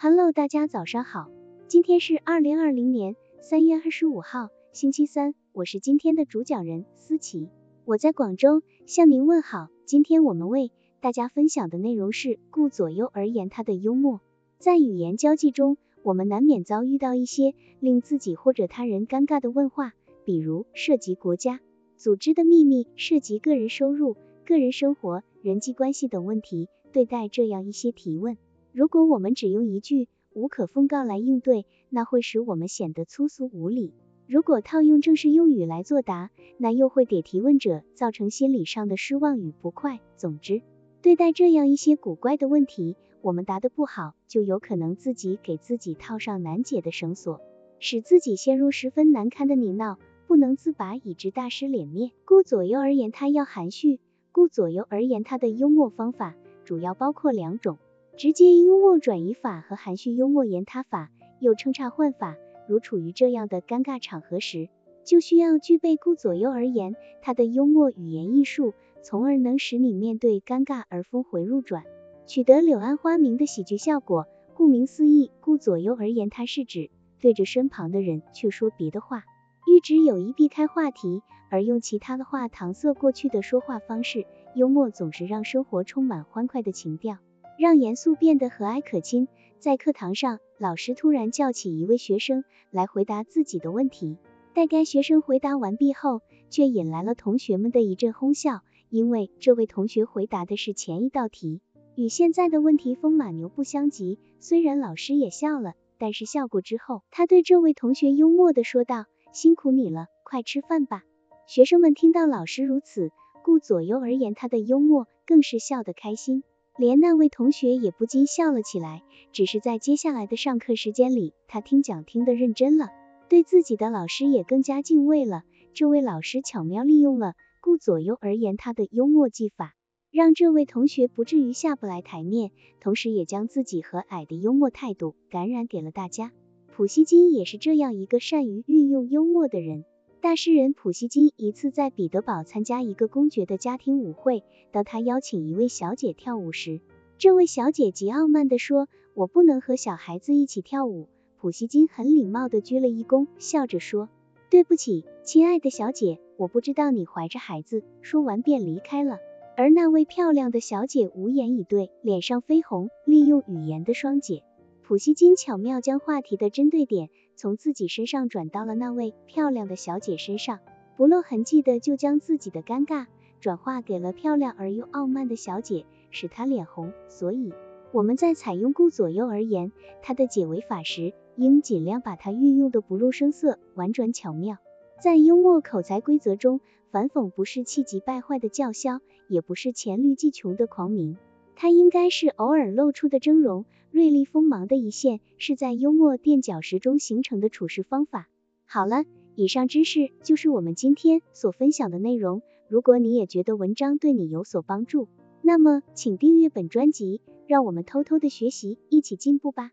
Hello，大家早上好，今天是二零二零年三月二十五号，星期三，我是今天的主讲人思琪，我在广州向您问好。今天我们为大家分享的内容是顾左右而言他的幽默。在语言交际中，我们难免遭遇到一些令自己或者他人尴尬的问话，比如涉及国家、组织的秘密，涉及个人收入、个人生活、人际关系等问题。对待这样一些提问。如果我们只用一句无可奉告来应对，那会使我们显得粗俗无礼；如果套用正式用语来作答，那又会给提问者造成心理上的失望与不快。总之，对待这样一些古怪的问题，我们答得不好，就有可能自己给自己套上难解的绳索，使自己陷入十分难堪的泥淖，不能自拔，以致大失脸面。顾左右而言他要含蓄，顾左右而言他的幽默方法主要包括两种。直接幽默转移法和含蓄幽默言他法，又称岔换法。如处于这样的尴尬场合时，就需要具备顾左右而言他的幽默语言艺术，从而能使你面对尴尬而峰回路转，取得柳暗花明的喜剧效果。顾名思义，顾左右而言他是指对着身旁的人却说别的话，欲知有意避开话题，而用其他的话搪塞过去的说话方式。幽默总是让生活充满欢快的情调。让严肃变得和蔼可亲。在课堂上，老师突然叫起一位学生来回答自己的问题。待该学生回答完毕后，却引来了同学们的一阵哄笑，因为这位同学回答的是前一道题，与现在的问题风马牛不相及。虽然老师也笑了，但是笑过之后，他对这位同学幽默的说道：“辛苦你了，快吃饭吧。”学生们听到老师如此顾左右而言他的幽默，更是笑得开心。连那位同学也不禁笑了起来，只是在接下来的上课时间里，他听讲听得认真了，对自己的老师也更加敬畏了。这位老师巧妙利用了顾左右而言他的幽默技法，让这位同学不至于下不来台面，同时也将自己和蔼的幽默态度感染给了大家。普希金也是这样一个善于运用幽默的人。大诗人普希金一次在彼得堡参加一个公爵的家庭舞会，当他邀请一位小姐跳舞时，这位小姐极傲慢地说：“我不能和小孩子一起跳舞。”普希金很礼貌地鞠了一躬，笑着说：“对不起，亲爱的小姐，我不知道你怀着孩子。”说完便离开了。而那位漂亮的小姐无言以对，脸上绯红。利用语言的双解，普希金巧妙将话题的针对点。从自己身上转到了那位漂亮的小姐身上，不露痕迹的就将自己的尴尬转化给了漂亮而又傲慢的小姐，使她脸红。所以我们在采用顾左右而言他的解围法时，应尽量把它运用的不露声色，婉转巧妙。在幽默口才规则中，反讽不是气急败坏的叫嚣，也不是黔驴技穷的狂鸣。它应该是偶尔露出的峥嵘，锐利锋芒的一线，是在幽默垫脚石中形成的处事方法。好了，以上知识就是我们今天所分享的内容。如果你也觉得文章对你有所帮助，那么请订阅本专辑，让我们偷偷的学习，一起进步吧。